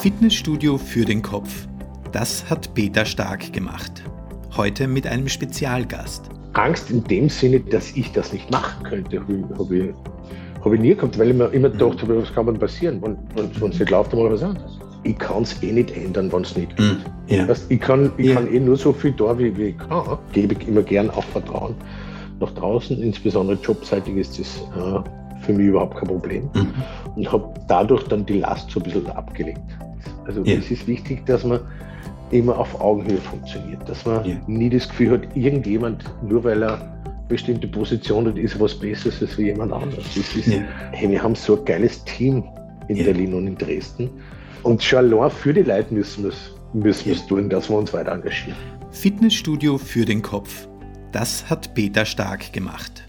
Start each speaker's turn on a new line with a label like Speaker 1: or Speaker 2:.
Speaker 1: Fitnessstudio für den Kopf. Das hat Peter Stark gemacht. Heute mit einem Spezialgast.
Speaker 2: Angst in dem Sinne, dass ich das nicht machen könnte, habe ich, hab ich nie gehabt, weil ich mir immer gedacht habe, was kann man passieren? Wenn es nicht läuft, dann mal was anderes. Ich kann es eh nicht ändern, wenn es nicht geht. Mm, ja. ich kann, ich ja. kann eh nur so viel da, wie, wie ich kann. Gebe ich immer gern auch Vertrauen nach draußen, insbesondere jobseitig ist das äh, für mich überhaupt kein Problem. Mhm. Und habe dadurch dann die Last so ein bisschen abgelegt. Also ja. es ist wichtig, dass man immer auf Augenhöhe funktioniert, dass man ja. nie das Gefühl hat, irgendjemand, nur weil er bestimmte Position hat, ist was Besseres als jemand anderes. Ist, ja. hey, wir haben so ein geiles Team in ja. Berlin und in Dresden. Und schon allein für die Leute müssen wir es müssen ja. tun, dass wir uns weiter engagieren.
Speaker 1: Fitnessstudio für den Kopf. Das hat Peter Stark gemacht.